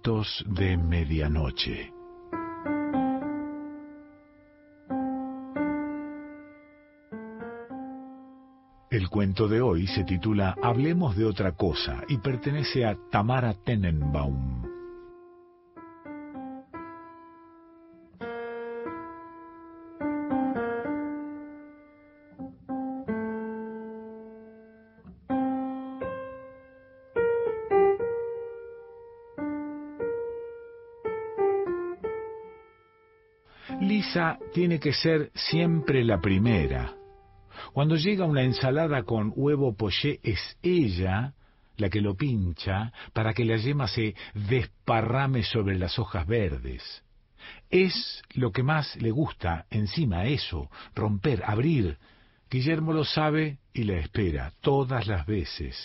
De Medianoche. El cuento de hoy se titula Hablemos de otra cosa y pertenece a Tamara Tenenbaum. Lisa tiene que ser siempre la primera. Cuando llega una ensalada con huevo poché es ella la que lo pincha para que la yema se desparrame sobre las hojas verdes. Es lo que más le gusta encima eso, romper, abrir. Guillermo lo sabe y la espera todas las veces.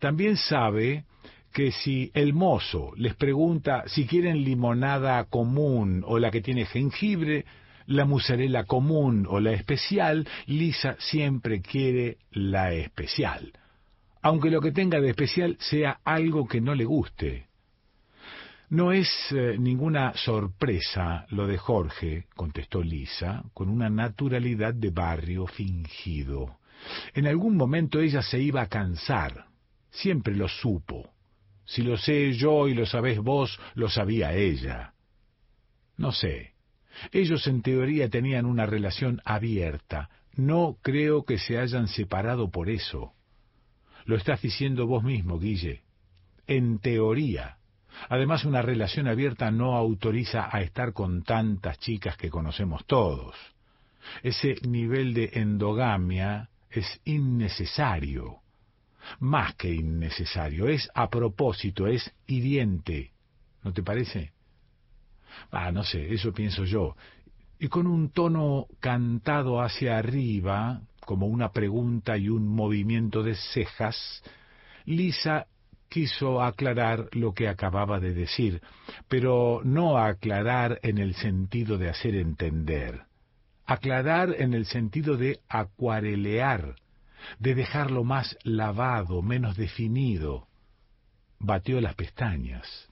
También sabe que si el mozo les pregunta si quieren limonada común o la que tiene jengibre, la musarela común o la especial, Lisa siempre quiere la especial, aunque lo que tenga de especial sea algo que no le guste. No es eh, ninguna sorpresa lo de Jorge, contestó Lisa, con una naturalidad de barrio fingido. En algún momento ella se iba a cansar, siempre lo supo. Si lo sé yo y lo sabés vos, lo sabía ella. No sé. Ellos en teoría tenían una relación abierta. No creo que se hayan separado por eso. Lo estás diciendo vos mismo, Guille. En teoría. Además, una relación abierta no autoriza a estar con tantas chicas que conocemos todos. Ese nivel de endogamia es innecesario más que innecesario, es a propósito, es hiriente. ¿No te parece? Ah, no sé, eso pienso yo. Y con un tono cantado hacia arriba, como una pregunta y un movimiento de cejas, Lisa quiso aclarar lo que acababa de decir, pero no aclarar en el sentido de hacer entender, aclarar en el sentido de acuarelear, de dejarlo más lavado, menos definido. Batió las pestañas.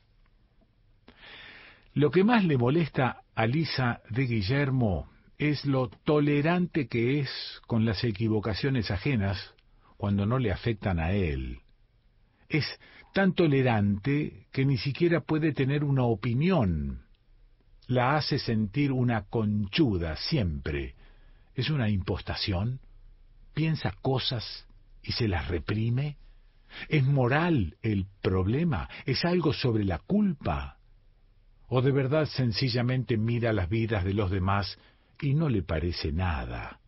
Lo que más le molesta a Lisa de Guillermo es lo tolerante que es con las equivocaciones ajenas cuando no le afectan a él. Es tan tolerante que ni siquiera puede tener una opinión. La hace sentir una conchuda siempre. ¿Es una impostación? Piensa cosas y se las reprime? ¿Es moral el problema? ¿Es algo sobre la culpa? ¿O de verdad sencillamente mira las vidas de los demás y no le parece nada?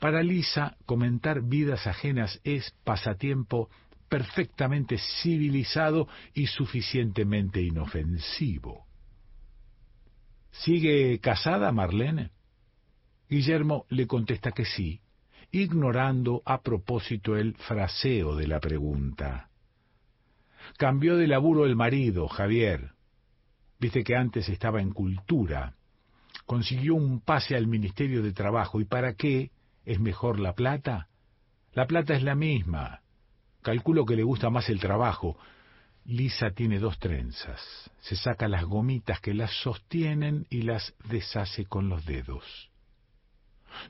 Para Lisa, comentar vidas ajenas es pasatiempo perfectamente civilizado y suficientemente inofensivo. ¿Sigue casada Marlene? Guillermo le contesta que sí, ignorando a propósito el fraseo de la pregunta. Cambió de laburo el marido, Javier. Viste que antes estaba en cultura. Consiguió un pase al Ministerio de Trabajo. ¿Y para qué? ¿Es mejor la plata? La plata es la misma. Calculo que le gusta más el trabajo. Lisa tiene dos trenzas. Se saca las gomitas que las sostienen y las deshace con los dedos.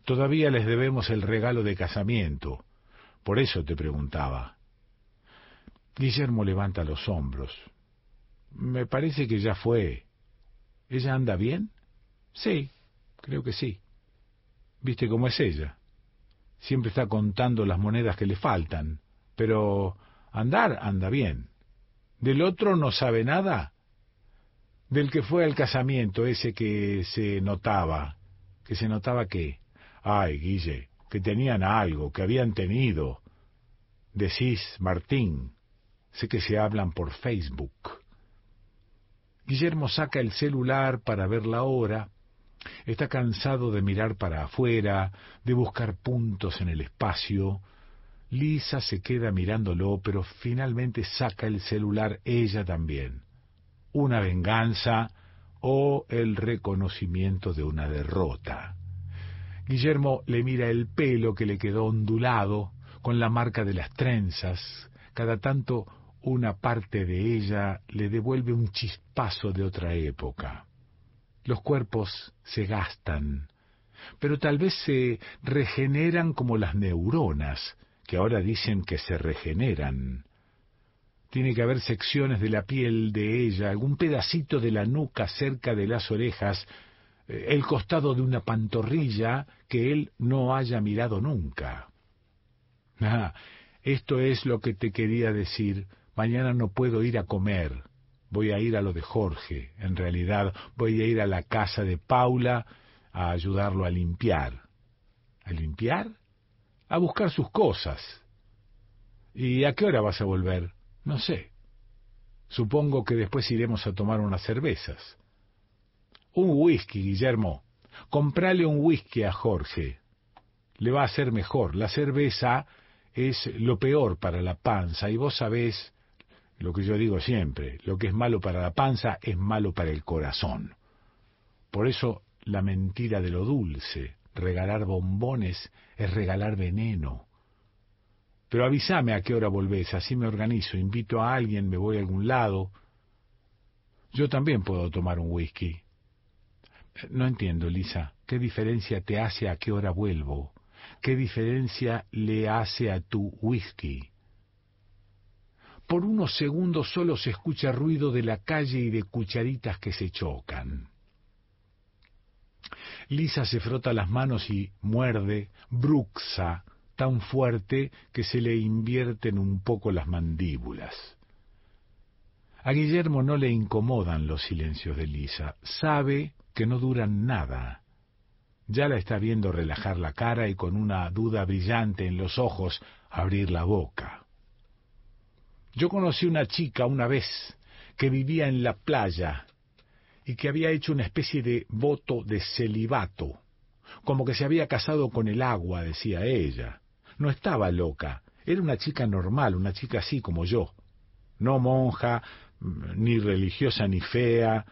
Todavía les debemos el regalo de casamiento. Por eso te preguntaba. Guillermo levanta los hombros. Me parece que ya fue. ¿Ella anda bien? Sí, creo que sí. ¿Viste cómo es ella? Siempre está contando las monedas que le faltan, pero andar anda bien. ¿Del otro no sabe nada? Del que fue al casamiento, ese que se notaba. ¿Que se notaba qué? Ay, Guille, que tenían algo, que habían tenido. Decís, Martín, sé que se hablan por Facebook. Guillermo saca el celular para ver la hora. Está cansado de mirar para afuera, de buscar puntos en el espacio. Lisa se queda mirándolo, pero finalmente saca el celular ella también. Una venganza o el reconocimiento de una derrota. Guillermo le mira el pelo que le quedó ondulado, con la marca de las trenzas, cada tanto una parte de ella le devuelve un chispazo de otra época. Los cuerpos se gastan, pero tal vez se regeneran como las neuronas, que ahora dicen que se regeneran. Tiene que haber secciones de la piel de ella, algún pedacito de la nuca cerca de las orejas, el costado de una pantorrilla que él no haya mirado nunca. Ah, esto es lo que te quería decir. Mañana no puedo ir a comer. Voy a ir a lo de Jorge. En realidad voy a ir a la casa de Paula a ayudarlo a limpiar. ¿A limpiar? A buscar sus cosas. ¿Y a qué hora vas a volver? No sé. Supongo que después iremos a tomar unas cervezas. Un whisky, Guillermo. Comprale un whisky a Jorge. Le va a hacer mejor. La cerveza es lo peor para la panza y vos sabés lo que yo digo siempre, lo que es malo para la panza es malo para el corazón. Por eso la mentira de lo dulce, regalar bombones es regalar veneno. Pero avísame a qué hora volvés, así me organizo, invito a alguien, me voy a algún lado. Yo también puedo tomar un whisky. No entiendo, Lisa, ¿qué diferencia te hace a qué hora vuelvo? ¿Qué diferencia le hace a tu whisky? Por unos segundos solo se escucha ruido de la calle y de cucharitas que se chocan. Lisa se frota las manos y muerde, bruxa, tan fuerte que se le invierten un poco las mandíbulas. A Guillermo no le incomodan los silencios de Lisa, sabe que no duran nada. Ya la está viendo relajar la cara y con una duda brillante en los ojos abrir la boca. Yo conocí una chica una vez que vivía en la playa y que había hecho una especie de voto de celibato, como que se había casado con el agua, decía ella. No estaba loca, era una chica normal, una chica así como yo, no monja, ni religiosa ni fea,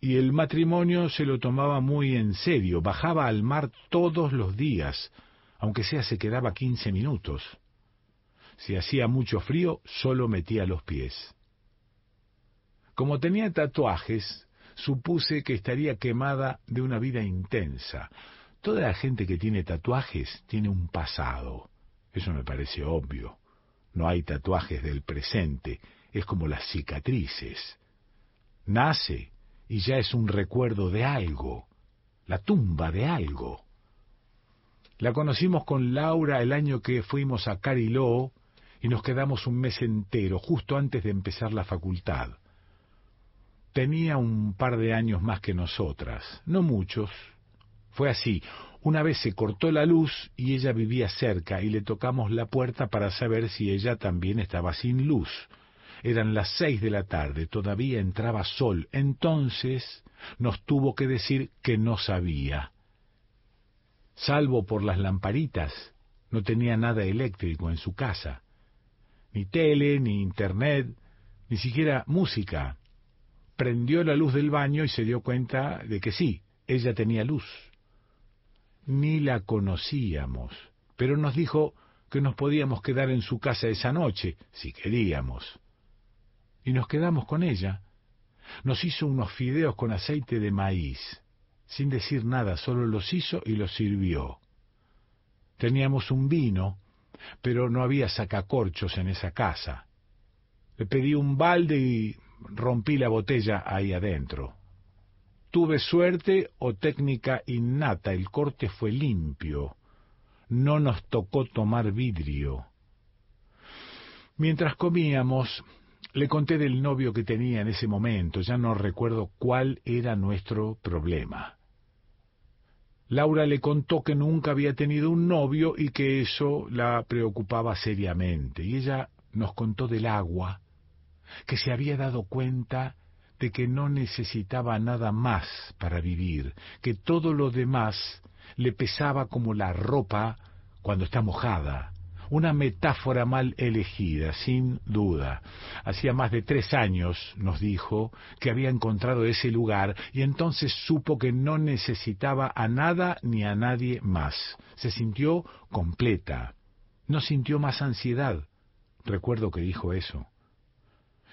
y el matrimonio se lo tomaba muy en serio, bajaba al mar todos los días, aunque sea se quedaba quince minutos. Si hacía mucho frío, solo metía los pies. Como tenía tatuajes, supuse que estaría quemada de una vida intensa. Toda la gente que tiene tatuajes tiene un pasado. Eso me parece obvio. No hay tatuajes del presente, es como las cicatrices. Nace y ya es un recuerdo de algo, la tumba de algo. La conocimos con Laura el año que fuimos a Cariló y nos quedamos un mes entero, justo antes de empezar la facultad. Tenía un par de años más que nosotras, no muchos. Fue así. Una vez se cortó la luz y ella vivía cerca y le tocamos la puerta para saber si ella también estaba sin luz. Eran las seis de la tarde, todavía entraba sol. Entonces nos tuvo que decir que no sabía. Salvo por las lamparitas, no tenía nada eléctrico en su casa. Ni tele, ni internet, ni siquiera música prendió la luz del baño y se dio cuenta de que sí, ella tenía luz. Ni la conocíamos, pero nos dijo que nos podíamos quedar en su casa esa noche, si queríamos. Y nos quedamos con ella. Nos hizo unos fideos con aceite de maíz. Sin decir nada, solo los hizo y los sirvió. Teníamos un vino, pero no había sacacorchos en esa casa. Le pedí un balde y rompí la botella ahí adentro. Tuve suerte o técnica innata, el corte fue limpio. No nos tocó tomar vidrio. Mientras comíamos, le conté del novio que tenía en ese momento, ya no recuerdo cuál era nuestro problema. Laura le contó que nunca había tenido un novio y que eso la preocupaba seriamente, y ella nos contó del agua, que se había dado cuenta de que no necesitaba nada más para vivir, que todo lo demás le pesaba como la ropa cuando está mojada. Una metáfora mal elegida, sin duda. Hacía más de tres años, nos dijo, que había encontrado ese lugar y entonces supo que no necesitaba a nada ni a nadie más. Se sintió completa. No sintió más ansiedad. Recuerdo que dijo eso.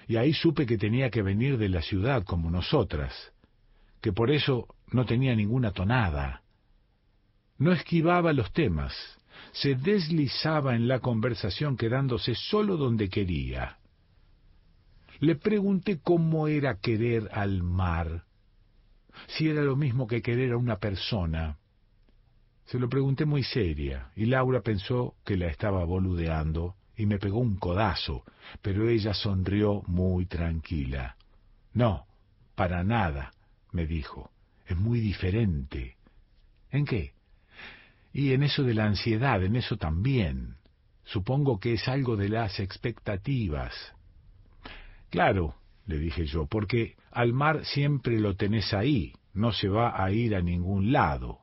y ahí supe que tenía que venir de la ciudad como nosotras, que por eso no tenía ninguna tonada. No esquivaba los temas, se deslizaba en la conversación quedándose solo donde quería. Le pregunté cómo era querer al mar, si era lo mismo que querer a una persona. Se lo pregunté muy seria, y Laura pensó que la estaba boludeando y me pegó un codazo, pero ella sonrió muy tranquila. No, para nada, me dijo. Es muy diferente. ¿En qué? Y en eso de la ansiedad, en eso también. Supongo que es algo de las expectativas. Claro, le dije yo, porque al mar siempre lo tenés ahí, no se va a ir a ningún lado.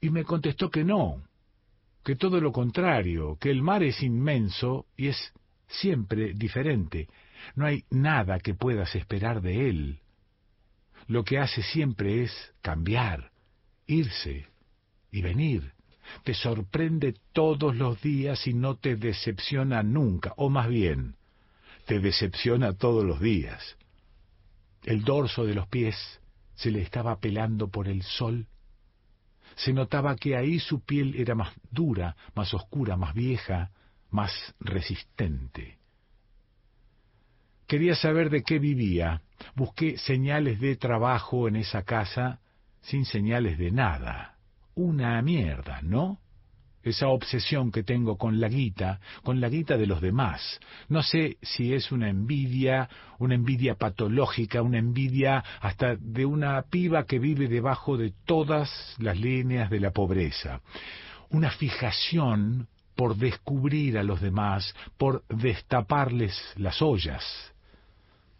Y me contestó que no, que todo lo contrario, que el mar es inmenso y es siempre diferente. No hay nada que puedas esperar de él. Lo que hace siempre es cambiar, irse y venir. Te sorprende todos los días y no te decepciona nunca, o más bien, te decepciona todos los días. El dorso de los pies se le estaba pelando por el sol. Se notaba que ahí su piel era más dura, más oscura, más vieja, más resistente. Quería saber de qué vivía. Busqué señales de trabajo en esa casa sin señales de nada. Una mierda, ¿no? esa obsesión que tengo con la guita, con la guita de los demás. No sé si es una envidia, una envidia patológica, una envidia hasta de una piba que vive debajo de todas las líneas de la pobreza. Una fijación por descubrir a los demás, por destaparles las ollas.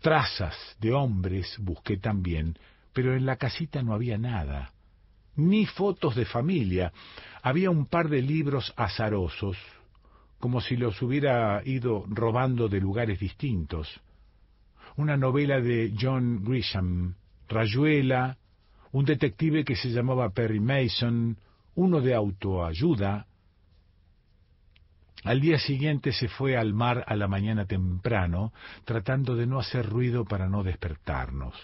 Trazas de hombres busqué también, pero en la casita no había nada, ni fotos de familia había un par de libros azarosos, como si los hubiera ido robando de lugares distintos. Una novela de John Grisham, Rayuela, un detective que se llamaba Perry Mason, uno de autoayuda. Al día siguiente se fue al mar a la mañana temprano, tratando de no hacer ruido para no despertarnos.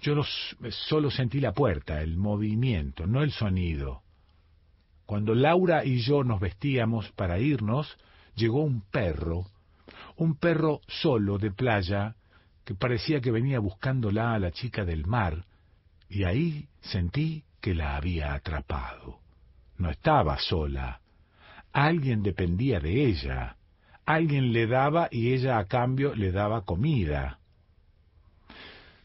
Yo solo sentí la puerta, el movimiento, no el sonido. Cuando Laura y yo nos vestíamos para irnos, llegó un perro, un perro solo de playa, que parecía que venía buscándola a la chica del mar, y ahí sentí que la había atrapado. No estaba sola. Alguien dependía de ella. Alguien le daba y ella a cambio le daba comida.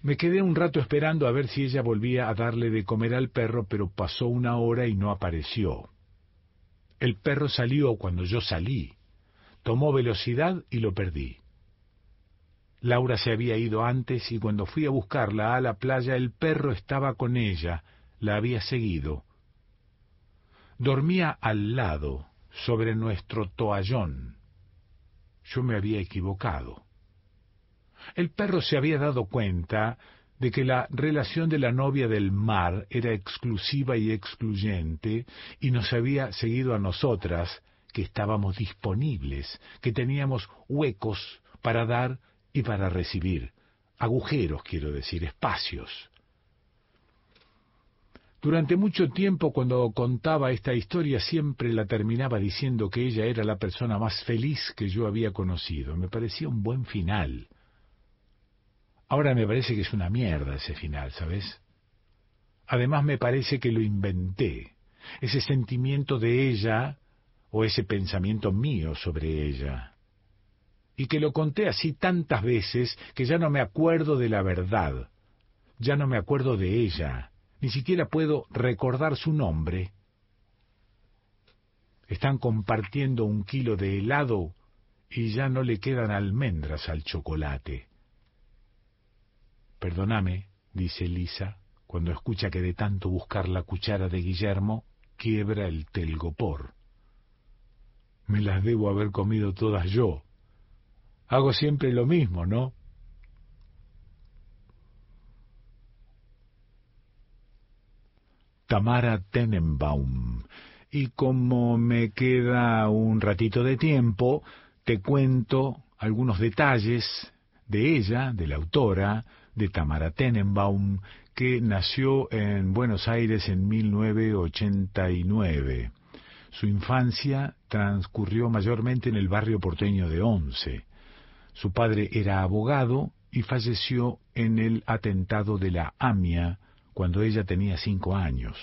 Me quedé un rato esperando a ver si ella volvía a darle de comer al perro, pero pasó una hora y no apareció. El perro salió cuando yo salí, tomó velocidad y lo perdí. Laura se había ido antes y cuando fui a buscarla a la playa el perro estaba con ella, la había seguido. Dormía al lado, sobre nuestro toallón. Yo me había equivocado. El perro se había dado cuenta de que la relación de la novia del mar era exclusiva y excluyente y nos había seguido a nosotras, que estábamos disponibles, que teníamos huecos para dar y para recibir, agujeros, quiero decir, espacios. Durante mucho tiempo cuando contaba esta historia siempre la terminaba diciendo que ella era la persona más feliz que yo había conocido. Me parecía un buen final. Ahora me parece que es una mierda ese final, ¿sabes? Además me parece que lo inventé, ese sentimiento de ella o ese pensamiento mío sobre ella. Y que lo conté así tantas veces que ya no me acuerdo de la verdad, ya no me acuerdo de ella, ni siquiera puedo recordar su nombre. Están compartiendo un kilo de helado y ya no le quedan almendras al chocolate. Perdóname, dice Lisa, cuando escucha que de tanto buscar la cuchara de Guillermo, quiebra el telgopor. Me las debo haber comido todas yo. Hago siempre lo mismo, ¿no? Tamara Tenenbaum. Y como me queda un ratito de tiempo, te cuento algunos detalles de ella, de la autora, de Tamara Tenenbaum, que nació en Buenos Aires en 1989. Su infancia transcurrió mayormente en el barrio porteño de Once. Su padre era abogado y falleció en el atentado de la AMIA cuando ella tenía cinco años.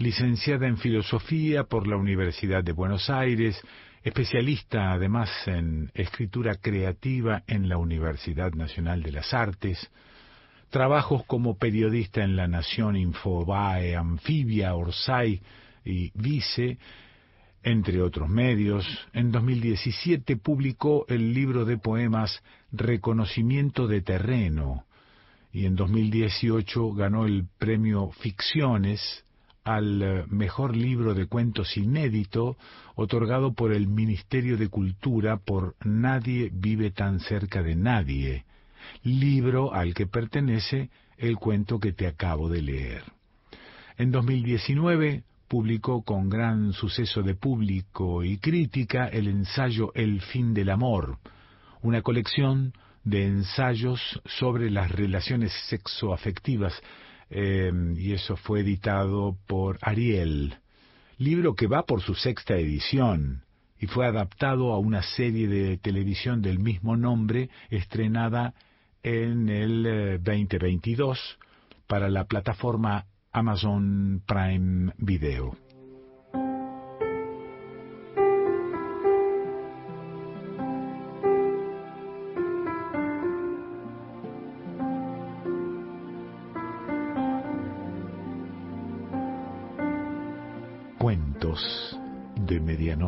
Licenciada en Filosofía por la Universidad de Buenos Aires, especialista además en escritura creativa en la Universidad Nacional de las Artes, trabajos como periodista en La Nación, Infobae, Anfibia, Orsay y Vice, entre otros medios. En 2017 publicó el libro de poemas Reconocimiento de Terreno y en 2018 ganó el premio Ficciones al eh, mejor libro de cuentos inédito otorgado por el Ministerio de Cultura por Nadie vive tan cerca de nadie, libro al que pertenece el cuento que te acabo de leer. En 2019 publicó con gran suceso de público y crítica el ensayo El fin del amor, una colección de ensayos sobre las relaciones sexoafectivas eh, y eso fue editado por Ariel, libro que va por su sexta edición y fue adaptado a una serie de televisión del mismo nombre estrenada en el 2022 eh, para la plataforma Amazon Prime Video.